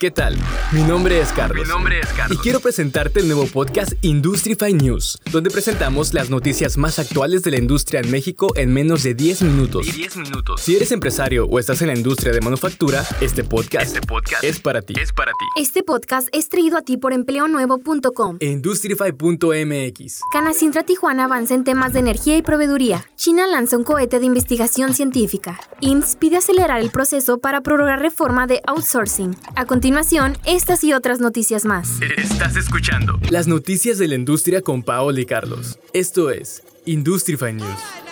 ¿Qué tal? Mi nombre es Carlos. Mi nombre es Carlos. Y quiero presentarte el nuevo podcast Industrify News, donde presentamos las noticias más actuales de la industria en México en menos de 10 minutos. Y 10 minutos. Si eres empresario o estás en la industria de manufactura, este podcast, Este podcast es para ti. es para ti. Este podcast es traído a ti por empleonuevo.com. Industrify.mx. Canacintra Tijuana avanza en temas de energía y proveeduría. China lanza un cohete de investigación científica. IMSS pide acelerar el proceso para prorrogar reforma de outsourcing. A continuación, estas y otras noticias más. Estás escuchando Las noticias de la industria con Paola y Carlos. Esto es Industrify News.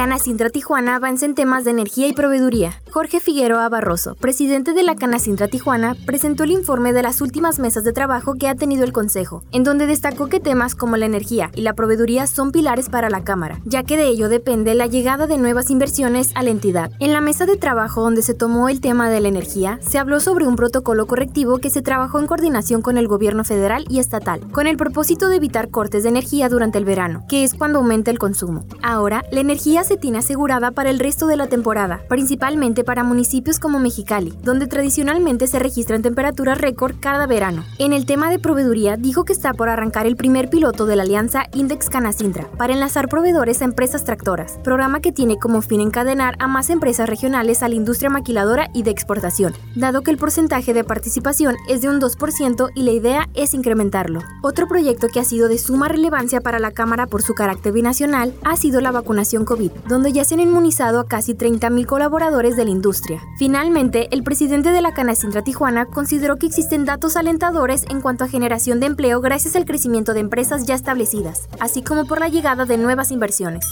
Canacintra Tijuana avanza en temas de energía y proveeduría. Jorge Figueroa Barroso, presidente de la Canacintra Tijuana, presentó el informe de las últimas mesas de trabajo que ha tenido el Consejo, en donde destacó que temas como la energía y la proveeduría son pilares para la Cámara, ya que de ello depende la llegada de nuevas inversiones a la entidad. En la mesa de trabajo donde se tomó el tema de la energía, se habló sobre un protocolo correctivo que se trabajó en coordinación con el gobierno federal y estatal, con el propósito de evitar cortes de energía durante el verano, que es cuando aumenta el consumo. Ahora, energía se tiene asegurada para el resto de la temporada, principalmente para municipios como Mexicali, donde tradicionalmente se registran temperaturas récord cada verano. En el tema de proveeduría, dijo que está por arrancar el primer piloto de la alianza Index Canacintra para enlazar proveedores a empresas tractoras, programa que tiene como fin encadenar a más empresas regionales a la industria maquiladora y de exportación, dado que el porcentaje de participación es de un 2% y la idea es incrementarlo. Otro proyecto que ha sido de suma relevancia para la Cámara por su carácter binacional ha sido la vacunación COVID, donde ya se han inmunizado a casi 30.000 colaboradores de la industria. Finalmente, el presidente de la Canacintra Tijuana consideró que existen datos alentadores en cuanto a generación de empleo gracias al crecimiento de empresas ya establecidas, así como por la llegada de nuevas inversiones.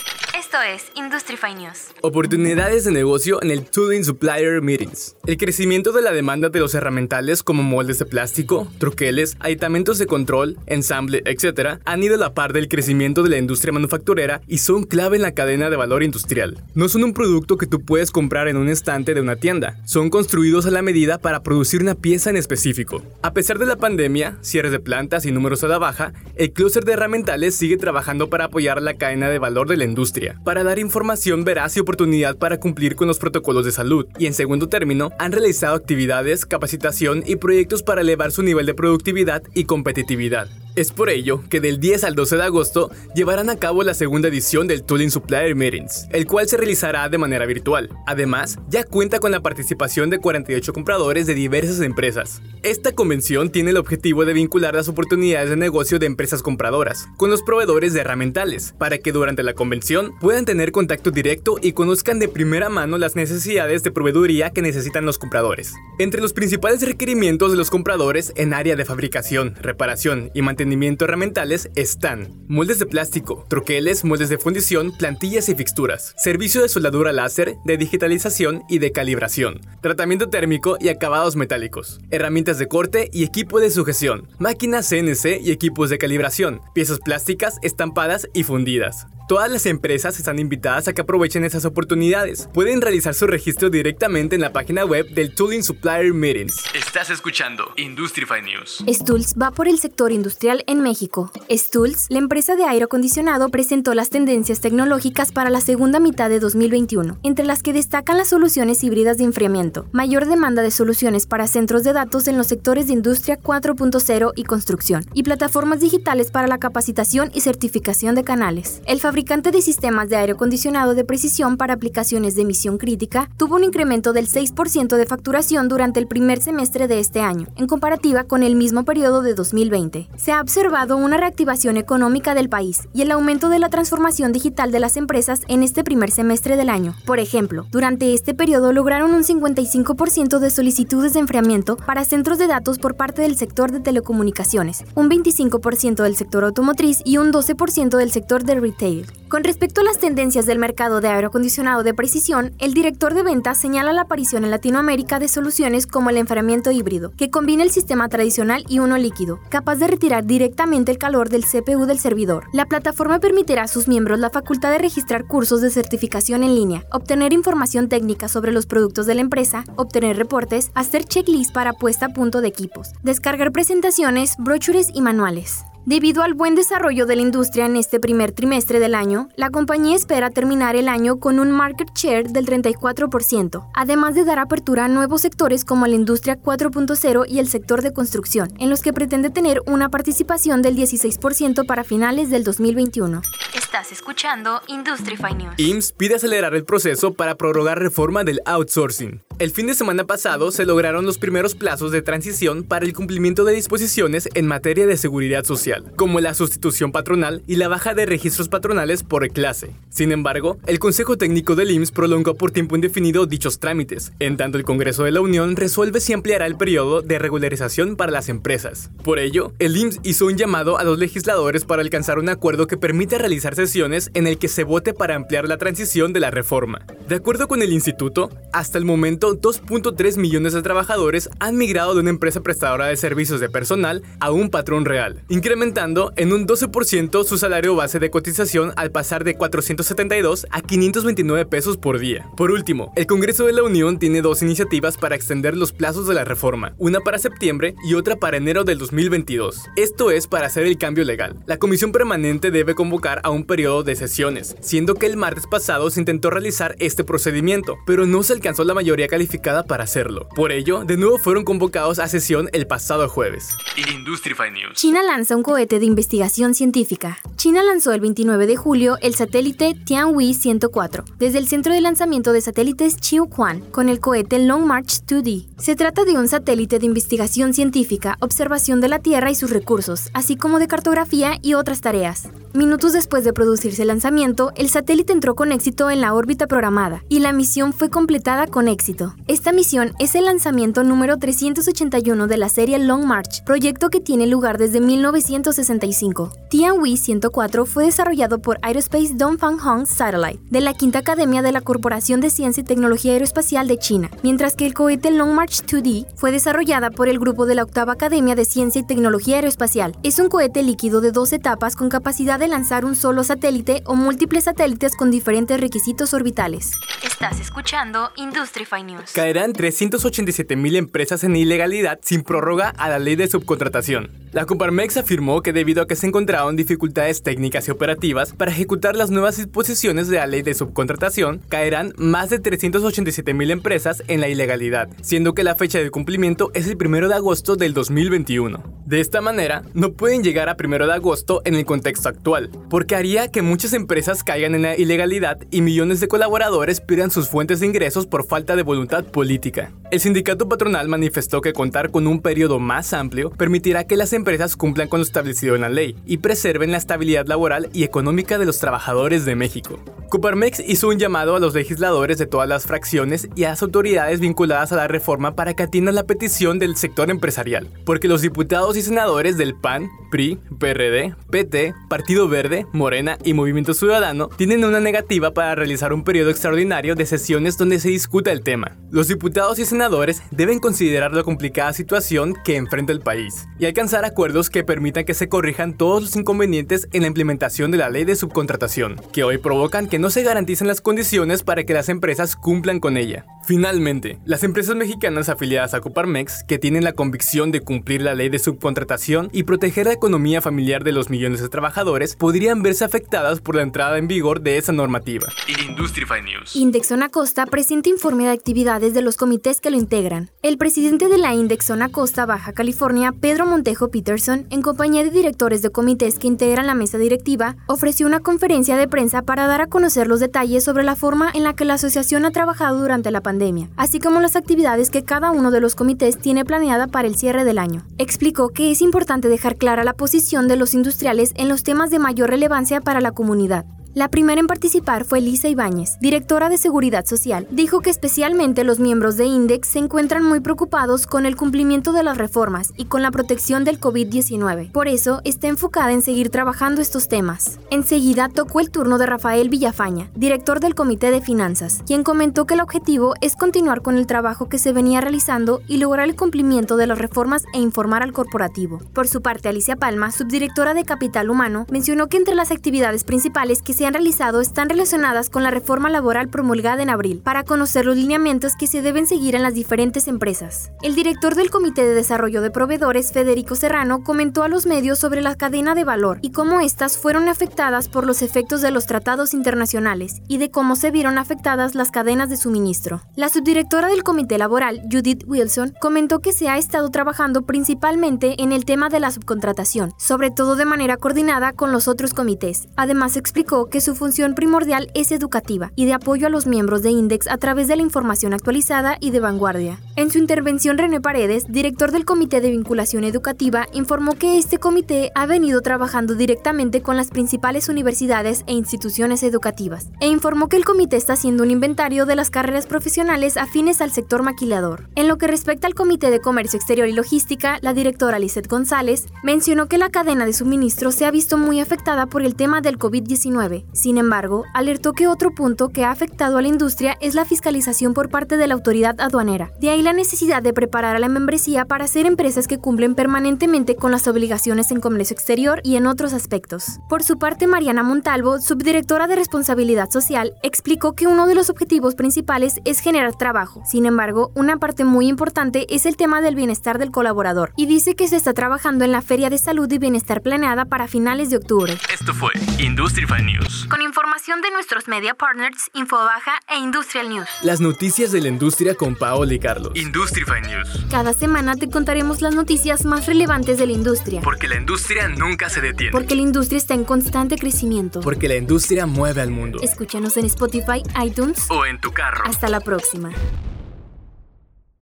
Esto es Industrify News. Oportunidades de negocio en el Tooling Supplier Meetings. El crecimiento de la demanda de los herramientales como moldes de plástico, troqueles, aditamentos de control, ensamble, etc., han ido a la par del crecimiento de la industria manufacturera y son clave en la cadena de valor industrial. No son un producto que tú puedes comprar en un estante de una tienda, son construidos a la medida para producir una pieza en específico. A pesar de la pandemia, cierres de plantas y números a la baja, el clúster de herramientales sigue trabajando para apoyar la cadena de valor de la industria para dar información veraz y oportunidad para cumplir con los protocolos de salud. Y en segundo término, han realizado actividades, capacitación y proyectos para elevar su nivel de productividad y competitividad. Es por ello que del 10 al 12 de agosto llevarán a cabo la segunda edición del Tooling Supplier Meetings, el cual se realizará de manera virtual. Además, ya cuenta con la participación de 48 compradores de diversas empresas. Esta convención tiene el objetivo de vincular las oportunidades de negocio de empresas compradoras con los proveedores de herramientales, para que durante la convención puedan tener contacto directo y conozcan de primera mano las necesidades de proveeduría que necesitan los compradores. Entre los principales requerimientos de los compradores en área de fabricación, reparación y mantenimiento herramientales están moldes de plástico, troqueles, moldes de fundición, plantillas y fixturas, servicio de soldadura láser, de digitalización y de calibración, tratamiento térmico y acabados metálicos, herramientas de corte y equipo de sujeción, máquinas CNC y equipos de calibración, piezas plásticas, estampadas y fundidas. Todas las empresas están invitadas a que aprovechen esas oportunidades. Pueden realizar su registro directamente en la página web del Tooling Supplier Meetings. Estás escuchando Industrify News. Stulz va por el sector industrial en México. Stulz, la empresa de aire acondicionado, presentó las tendencias tecnológicas para la segunda mitad de 2021, entre las que destacan las soluciones híbridas de enfriamiento, mayor demanda de soluciones para centros de datos en los sectores de industria 4.0 y construcción, y plataformas digitales para la capacitación y certificación de canales. El fabricante de sistemas de aire acondicionado de precisión para aplicaciones de emisión crítica tuvo un incremento del 6% de facturación durante el primer semestre de este año, en comparativa con el mismo periodo de 2020. Se ha observado una reactivación económica del país y el aumento de la transformación digital de las empresas en este primer semestre del año. Por ejemplo, durante este periodo lograron un 55% de solicitudes de enfriamiento para centros de datos por parte del sector de telecomunicaciones, un 25% del sector automotriz y un 12% del sector de retail. Con respecto a las tendencias del mercado de aire acondicionado de precisión, el director de ventas señala la aparición en Latinoamérica de soluciones como el enfriamiento híbrido, que combina el sistema tradicional y uno líquido, capaz de retirar directamente el calor del CPU del servidor. La plataforma permitirá a sus miembros la facultad de registrar cursos de certificación en línea, obtener información técnica sobre los productos de la empresa, obtener reportes, hacer checklists para puesta a punto de equipos, descargar presentaciones, brochures y manuales. Debido al buen desarrollo de la industria en este primer trimestre del año, la compañía espera terminar el año con un market share del 34%, además de dar apertura a nuevos sectores como la industria 4.0 y el sector de construcción, en los que pretende tener una participación del 16% para finales del 2021. Estás escuchando Industrify News. IMSS pide acelerar el proceso para prorrogar reforma del outsourcing. El fin de semana pasado se lograron los primeros plazos de transición para el cumplimiento de disposiciones en materia de seguridad social, como la sustitución patronal y la baja de registros patronales por clase. Sin embargo, el Consejo Técnico del IMSS prolongó por tiempo indefinido dichos trámites, en tanto el Congreso de la Unión resuelve si ampliará el periodo de regularización para las empresas. Por ello, el IMSS hizo un llamado a los legisladores para alcanzar un acuerdo que permita realizar sesiones en el que se vote para ampliar la transición de la reforma. De acuerdo con el instituto, hasta el momento 2.3 millones de trabajadores han migrado de una empresa prestadora de servicios de personal a un patrón real, incrementando en un 12% su salario base de cotización al pasar de 472 a 529 pesos por día. Por último, el Congreso de la Unión tiene dos iniciativas para extender los plazos de la reforma, una para septiembre y otra para enero del 2022. Esto es para hacer el cambio legal. La Comisión Permanente debe convocar a un periodo de sesiones, siendo que el martes pasado se intentó realizar este procedimiento, pero no se alcanzó la mayoría calificada calificada para hacerlo. Por ello, de nuevo fueron convocados a sesión el pasado jueves. Industrify News. China lanza un cohete de investigación científica. China lanzó el 29 de julio el satélite Tianhui 104 desde el centro de lanzamiento de satélites Qiuquan con el cohete Long March 2D. Se trata de un satélite de investigación científica, observación de la Tierra y sus recursos, así como de cartografía y otras tareas. Minutos después de producirse el lanzamiento, el satélite entró con éxito en la órbita programada y la misión fue completada con éxito. Esta misión es el lanzamiento número 381 de la serie Long March, proyecto que tiene lugar desde 1965. Tianhui 104 fue desarrollado por Aerospace Dongfang Hong Satellite, de la Quinta Academia de la Corporación de Ciencia y Tecnología Aeroespacial de China, mientras que el cohete Long March 2D fue desarrollada por el grupo de la Octava Academia de Ciencia y Tecnología Aeroespacial. Es un cohete líquido de dos etapas con capacidad de lanzar un solo satélite o múltiples satélites con diferentes requisitos orbitales. Estás escuchando Industrify News. Caerán 387 mil empresas en ilegalidad sin prórroga a la ley de subcontratación. La Coparmex afirmó que debido a que se encontraron dificultades técnicas y operativas para ejecutar las nuevas disposiciones de la ley de subcontratación, caerán más de 387 mil empresas en la ilegalidad, siendo que la fecha de cumplimiento es el 1 de agosto del 2021. De esta manera, no pueden llegar a 1 de agosto en el contexto actual, porque haría que muchas empresas caigan en la ilegalidad y millones de colaboradores pierdan sus fuentes de ingresos por falta de voluntad política. El sindicato patronal manifestó que contar con un periodo más amplio permitirá que las empresas cumplan con lo establecido en la ley y preserven la estabilidad laboral y económica de los trabajadores de México. Coparmex hizo un llamado a los legisladores de todas las fracciones y a las autoridades vinculadas a la reforma para que atiendan la petición del sector empresarial, porque los diputados y senadores del PAN, PRI, PRD, PT, Partido Verde, Morena y Movimiento Ciudadano tienen una negativa para realizar un periodo extraordinario de sesiones donde se discuta el tema. Los diputados y senadores deben considerar la complicada situación que enfrenta el país y alcanzar acuerdos que permitan que se corrijan todos los inconvenientes en la implementación de la ley de subcontratación, que hoy provocan que no se garanticen las condiciones para que las empresas cumplan con ella. Finalmente, las empresas mexicanas afiliadas a Coparmex, que tienen la convicción de cumplir la ley de subcontratación y proteger la economía familiar de los millones de trabajadores, podrían verse afectadas por la entrada en vigor de esa normativa. Industrify News. Indexona Costa presenta informe de actividades de los comités que lo integran. El presidente de la Indexona Costa Baja California, Pedro Montejo Peterson, en compañía de directores de comités que integran la mesa directiva, ofreció una conferencia de prensa para dar a conocer los detalles sobre la forma en la que la asociación ha trabajado durante la pandemia así como las actividades que cada uno de los comités tiene planeada para el cierre del año. Explicó que es importante dejar clara la posición de los industriales en los temas de mayor relevancia para la comunidad. La primera en participar fue Lisa Ibáñez, directora de Seguridad Social. Dijo que especialmente los miembros de INDEX se encuentran muy preocupados con el cumplimiento de las reformas y con la protección del COVID-19. Por eso, está enfocada en seguir trabajando estos temas. Enseguida tocó el turno de Rafael Villafaña, director del Comité de Finanzas, quien comentó que el objetivo es continuar con el trabajo que se venía realizando y lograr el cumplimiento de las reformas e informar al corporativo. Por su parte, Alicia Palma, subdirectora de Capital Humano, mencionó que entre las actividades principales que se han realizado están relacionadas con la reforma laboral promulgada en abril, para conocer los lineamientos que se deben seguir en las diferentes empresas. El director del Comité de Desarrollo de Proveedores, Federico Serrano, comentó a los medios sobre la cadena de valor y cómo éstas fueron afectadas por los efectos de los tratados internacionales y de cómo se vieron afectadas las cadenas de suministro. La subdirectora del Comité Laboral, Judith Wilson, comentó que se ha estado trabajando principalmente en el tema de la subcontratación, sobre todo de manera coordinada con los otros comités. Además, explicó que su función primordial es educativa y de apoyo a los miembros de Index a través de la información actualizada y de vanguardia. En su intervención, René Paredes, director del Comité de Vinculación Educativa, informó que este comité ha venido trabajando directamente con las principales universidades e instituciones educativas, e informó que el comité está haciendo un inventario de las carreras profesionales afines al sector maquilador. En lo que respecta al Comité de Comercio Exterior y Logística, la directora Lizeth González mencionó que la cadena de suministro se ha visto muy afectada por el tema del COVID-19. Sin embargo, alertó que otro punto que ha afectado a la industria es la fiscalización por parte de la autoridad aduanera. De ahí la necesidad de preparar a la membresía para ser empresas que cumplen permanentemente con las obligaciones en comercio exterior y en otros aspectos. Por su parte, Mariana Montalvo, subdirectora de Responsabilidad Social, explicó que uno de los objetivos principales es generar trabajo. Sin embargo, una parte muy importante es el tema del bienestar del colaborador y dice que se está trabajando en la Feria de Salud y Bienestar planeada para finales de octubre. Esto fue Industrify News. Con información de nuestros media partners, Infobaja e Industrial News. Las noticias de la industria con Paola y Carlos. Industrify News. Cada semana te contaremos las noticias más relevantes de la industria. Porque la industria nunca se detiene. Porque la industria está en constante crecimiento. Porque la industria mueve al mundo. Escúchanos en Spotify, iTunes o en tu carro. Hasta la próxima.